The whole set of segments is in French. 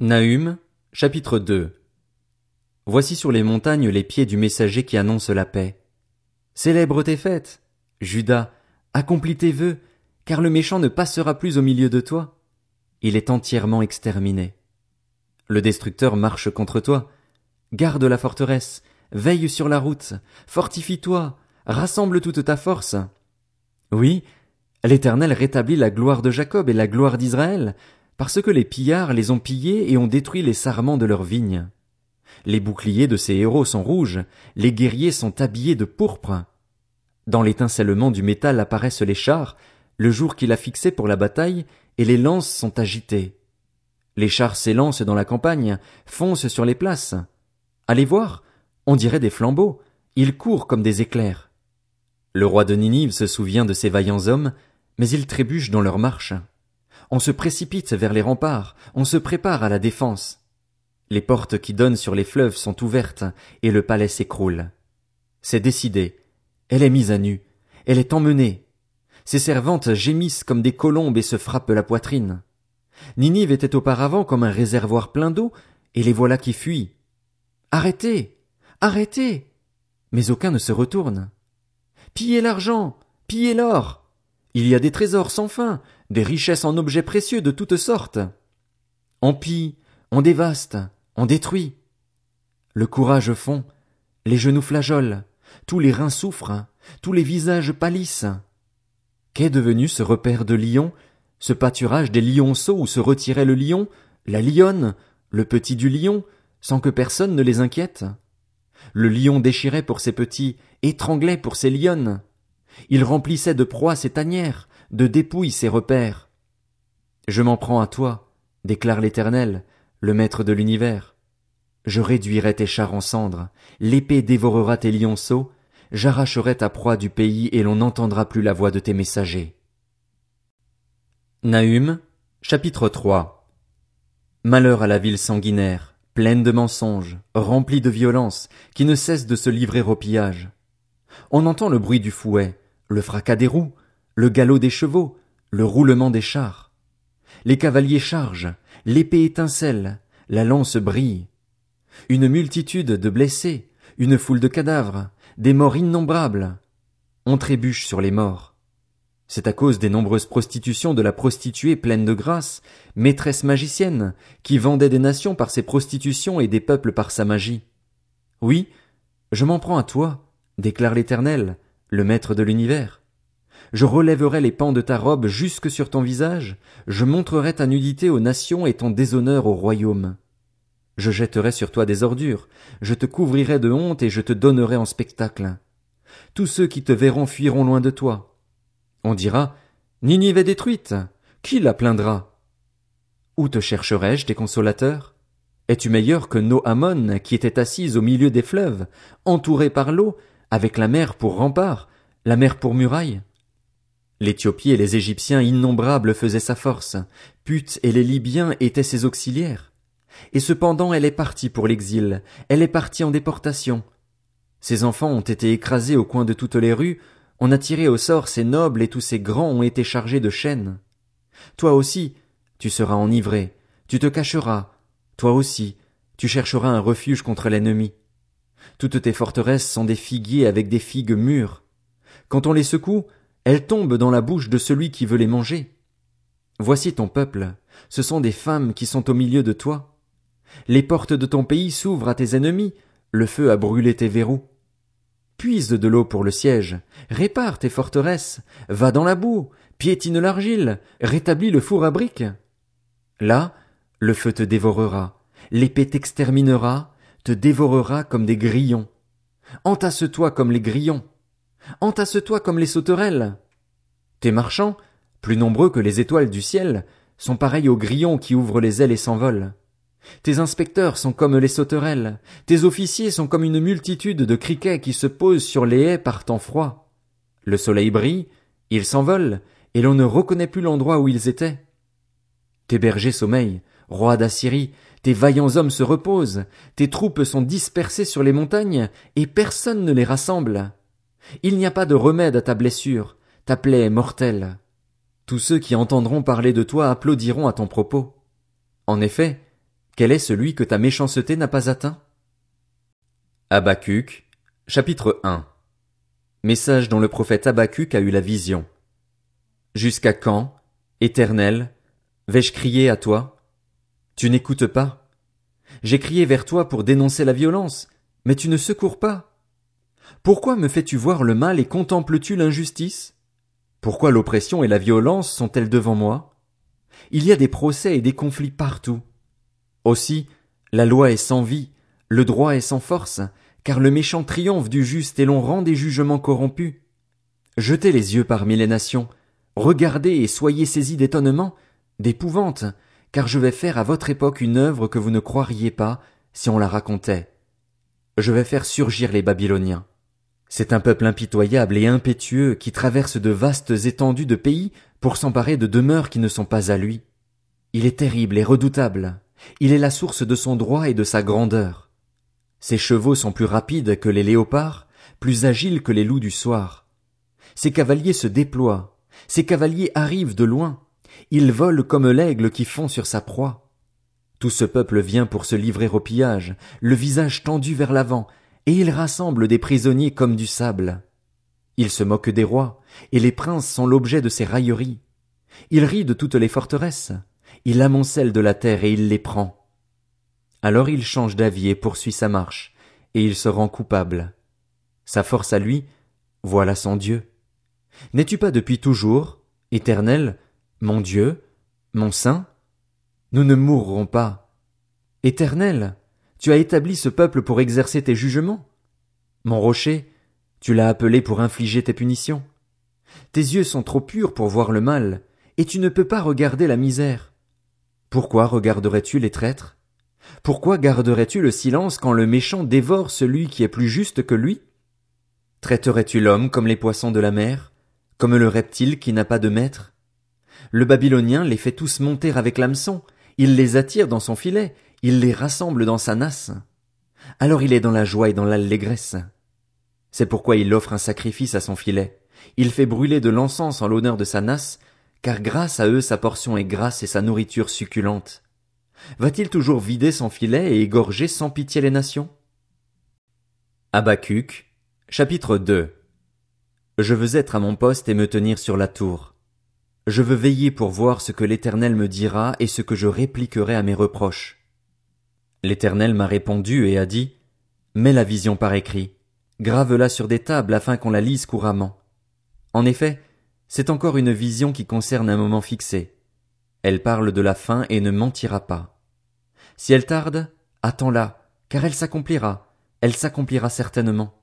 Nahum, chapitre 2 Voici sur les montagnes les pieds du messager qui annonce la paix. Célèbre tes fêtes, Judas, accomplis tes vœux, car le méchant ne passera plus au milieu de toi. Il est entièrement exterminé. Le destructeur marche contre toi. Garde la forteresse, veille sur la route, fortifie-toi, rassemble toute ta force. Oui, l'Éternel rétablit la gloire de Jacob et la gloire d'Israël, parce que les pillards les ont pillés et ont détruit les sarments de leurs vignes. Les boucliers de ces héros sont rouges, les guerriers sont habillés de pourpre. Dans l'étincellement du métal apparaissent les chars, le jour qu'il a fixé pour la bataille, et les lances sont agitées. Les chars s'élancent dans la campagne, foncent sur les places. Allez voir, on dirait des flambeaux, ils courent comme des éclairs. Le roi de Ninive se souvient de ces vaillants hommes, mais ils trébuchent dans leur marche. On se précipite vers les remparts, on se prépare à la défense. Les portes qui donnent sur les fleuves sont ouvertes, et le palais s'écroule. C'est décidé. Elle est mise à nu. Elle est emmenée. Ses servantes gémissent comme des colombes et se frappent la poitrine. Ninive était auparavant comme un réservoir plein d'eau, et les voilà qui fuient. Arrêtez. Arrêtez. Mais aucun ne se retourne. Pillez l'argent. Pillez l'or. Il y a des trésors sans fin, des richesses en objets précieux de toutes sortes. On pille, on dévaste, on détruit. Le courage fond, les genoux flageolent, tous les reins souffrent, tous les visages pâlissent. Qu'est devenu ce repère de lions, ce pâturage des lionceaux où se retirait le lion, la lionne, le petit du lion, sans que personne ne les inquiète? Le lion déchirait pour ses petits, étranglait pour ses lionnes. Il remplissait de proies ses tanières, de dépouilles ses repères. Je m'en prends à toi, déclare l'Éternel, le Maître de l'univers. Je réduirai tes chars en cendres, l'épée dévorera tes lionceaux, j'arracherai ta proie du pays et l'on n'entendra plus la voix de tes messagers. Nahum, chapitre 3 Malheur à la ville sanguinaire, pleine de mensonges, remplie de violence, qui ne cesse de se livrer au pillage. On entend le bruit du fouet, le fracas des roues, le galop des chevaux, le roulement des chars. Les cavaliers chargent, l'épée étincelle, la lance brille. Une multitude de blessés, une foule de cadavres, des morts innombrables. On trébuche sur les morts. C'est à cause des nombreuses prostitutions de la prostituée pleine de grâce, maîtresse magicienne, qui vendait des nations par ses prostitutions et des peuples par sa magie. Oui, je m'en prends à toi, déclare l'Éternel, le Maître de l'univers je relèverai les pans de ta robe jusque sur ton visage, je montrerai ta nudité aux nations et ton déshonneur au royaume. Je jetterai sur toi des ordures, je te couvrirai de honte et je te donnerai en spectacle. Tous ceux qui te verront fuiront loin de toi. On dira, Ninive est détruite. Qui la plaindra? Où te chercherai-je tes consolateurs? Es-tu meilleur que Noamon qui était assise au milieu des fleuves, entourée par l'eau, avec la mer pour rempart, la mer pour muraille? L'Éthiopie et les Égyptiens innombrables faisaient sa force, Put et les Libyens étaient ses auxiliaires. Et cependant elle est partie pour l'exil, elle est partie en déportation. Ses enfants ont été écrasés au coin de toutes les rues, on a tiré au sort ses nobles et tous ses grands ont été chargés de chaînes. Toi aussi, tu seras enivré, tu te cacheras, toi aussi, tu chercheras un refuge contre l'ennemi. Toutes tes forteresses sont des figuiers avec des figues mûres. Quand on les secoue, elles tombent dans la bouche de celui qui veut les manger. Voici ton peuple, ce sont des femmes qui sont au milieu de toi. Les portes de ton pays s'ouvrent à tes ennemis, le feu a brûlé tes verrous. Puise de l'eau pour le siège, répare tes forteresses, va dans la boue, piétine l'argile, rétablis le four à briques. Là, le feu te dévorera, l'épée t'exterminera, te dévorera comme des grillons. Entasse-toi comme les grillons. Entasse-toi comme les sauterelles. Tes marchands, plus nombreux que les étoiles du ciel, sont pareils aux grillons qui ouvrent les ailes et s'envolent. Tes inspecteurs sont comme les sauterelles, tes officiers sont comme une multitude de criquets qui se posent sur les haies par temps froid. Le soleil brille, ils s'envolent, et l'on ne reconnaît plus l'endroit où ils étaient. Tes bergers sommeillent, roi d'Assyrie, tes vaillants hommes se reposent, tes troupes sont dispersées sur les montagnes, et personne ne les rassemble. Il n'y a pas de remède à ta blessure, ta plaie est mortelle. Tous ceux qui entendront parler de toi applaudiront à ton propos. En effet, Quel est celui que ta méchanceté n'a pas atteint? Habacuc, chapitre 1 Message dont le prophète Habacuc a eu la vision. Jusqu'à quand, éternel, vais-je crier à toi? Tu n'écoutes pas? J'ai crié vers toi pour dénoncer la violence, mais tu ne secours pas. Pourquoi me fais-tu voir le mal et contemples-tu l'injustice? Pourquoi l'oppression et la violence sont-elles devant moi? Il y a des procès et des conflits partout. Aussi, la loi est sans vie, le droit est sans force, car le méchant triomphe du juste et l'on rend des jugements corrompus. Jetez les yeux parmi les nations, regardez et soyez saisis d'étonnement, d'épouvante, car je vais faire à votre époque une œuvre que vous ne croiriez pas si on la racontait. Je vais faire surgir les Babyloniens. C'est un peuple impitoyable et impétueux qui traverse de vastes étendues de pays pour s'emparer de demeures qui ne sont pas à lui. Il est terrible et redoutable. Il est la source de son droit et de sa grandeur. Ses chevaux sont plus rapides que les léopards, plus agiles que les loups du soir. Ses cavaliers se déploient, ses cavaliers arrivent de loin, ils volent comme l'aigle qui fond sur sa proie. Tout ce peuple vient pour se livrer au pillage, le visage tendu vers l'avant, et il rassemble des prisonniers comme du sable. Il se moque des rois, et les princes sont l'objet de ses railleries. Il rit de toutes les forteresses, il amoncelle de la terre et il les prend. Alors il change d'avis et poursuit sa marche, et il se rend coupable. Sa force à lui, voilà son Dieu. N'es-tu pas depuis toujours, éternel, mon Dieu, mon Saint? Nous ne mourrons pas. Éternel, tu as établi ce peuple pour exercer tes jugements. Mon rocher, tu l'as appelé pour infliger tes punitions. Tes yeux sont trop purs pour voir le mal, et tu ne peux pas regarder la misère. Pourquoi regarderais-tu les traîtres? Pourquoi garderais-tu le silence quand le méchant dévore celui qui est plus juste que lui? Traiterais-tu l'homme comme les poissons de la mer, comme le reptile qui n'a pas de maître? Le Babylonien les fait tous monter avec l'hameçon, il les attire dans son filet, il les rassemble dans sa nasse. Alors il est dans la joie et dans l'allégresse. C'est pourquoi il offre un sacrifice à son filet. Il fait brûler de l'encens en l'honneur de sa nasse, car grâce à eux sa portion est grasse et sa nourriture succulente. Va-t-il toujours vider son filet et égorger sans pitié les nations? Habacuc, chapitre 2 Je veux être à mon poste et me tenir sur la tour. Je veux veiller pour voir ce que l'Éternel me dira et ce que je répliquerai à mes reproches. L'Éternel m'a répondu et a dit, Mets la vision par écrit, grave-la sur des tables afin qu'on la lise couramment. En effet, c'est encore une vision qui concerne un moment fixé. Elle parle de la fin et ne mentira pas. Si elle tarde, attends-la, car elle s'accomplira, elle s'accomplira certainement.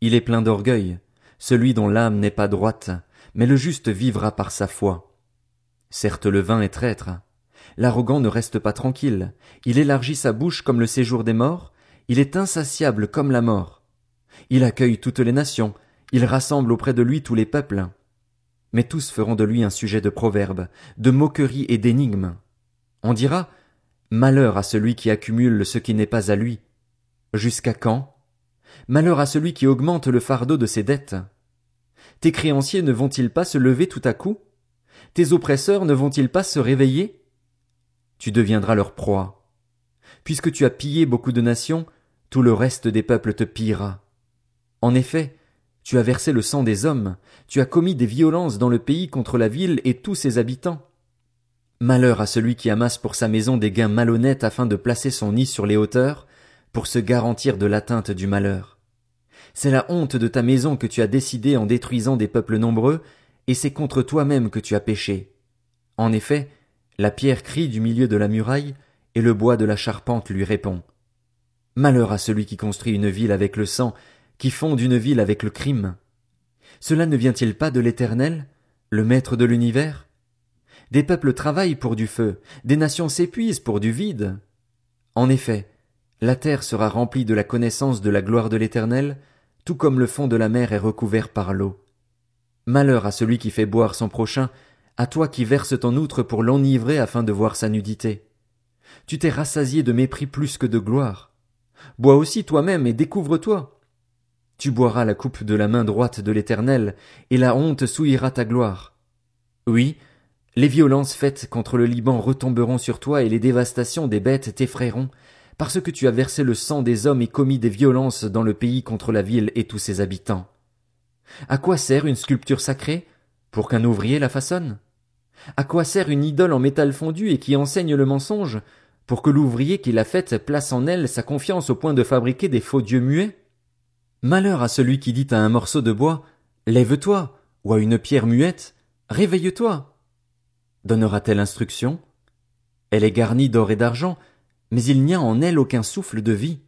Il est plein d'orgueil, celui dont l'âme n'est pas droite, mais le juste vivra par sa foi. Certes le vin est traître, L'arrogant ne reste pas tranquille, il élargit sa bouche comme le séjour des morts, il est insatiable comme la mort. Il accueille toutes les nations, il rassemble auprès de lui tous les peuples. Mais tous feront de lui un sujet de proverbes, de moqueries et d'énigmes. On dira, Malheur à celui qui accumule ce qui n'est pas à lui. Jusqu'à quand? Malheur à celui qui augmente le fardeau de ses dettes. Tes créanciers ne vont-ils pas se lever tout à coup? Tes oppresseurs ne vont-ils pas se réveiller? Tu deviendras leur proie. Puisque tu as pillé beaucoup de nations, tout le reste des peuples te pillera. En effet, tu as versé le sang des hommes, tu as commis des violences dans le pays contre la ville et tous ses habitants. Malheur à celui qui amasse pour sa maison des gains malhonnêtes afin de placer son nid sur les hauteurs, pour se garantir de l'atteinte du malheur. C'est la honte de ta maison que tu as décidé en détruisant des peuples nombreux, et c'est contre toi-même que tu as péché. En effet, la pierre crie du milieu de la muraille, et le bois de la charpente lui répond. Malheur à celui qui construit une ville avec le sang, qui fonde une ville avec le crime. Cela ne vient-il pas de l'Éternel, le Maître de l'univers? Des peuples travaillent pour du feu, des nations s'épuisent pour du vide. En effet, la terre sera remplie de la connaissance de la gloire de l'Éternel, tout comme le fond de la mer est recouvert par l'eau. Malheur à celui qui fait boire son prochain, à toi qui verses ton outre pour l'enivrer afin de voir sa nudité. Tu t'es rassasié de mépris plus que de gloire. Bois aussi toi-même et découvre-toi. Tu boiras la coupe de la main droite de l'Éternel, et la honte souillera ta gloire. Oui, Les violences faites contre le Liban retomberont sur toi et les dévastations des bêtes t'effrayeront, parce que tu as versé le sang des hommes et commis des violences dans le pays contre la ville et tous ses habitants. À quoi sert une sculpture sacrée? Pour qu'un ouvrier la façonne? À quoi sert une idole en métal fondu et qui enseigne le mensonge? Pour que l'ouvrier qui l'a faite place en elle sa confiance au point de fabriquer des faux dieux muets? Malheur à celui qui dit à un morceau de bois, Lève-toi, ou à une pierre muette, Réveille-toi. Donnera-t-elle instruction? Elle est garnie d'or et d'argent, mais il n'y a en elle aucun souffle de vie.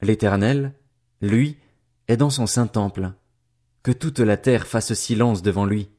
L'Éternel, lui, est dans son saint temple. Que toute la terre fasse silence devant lui.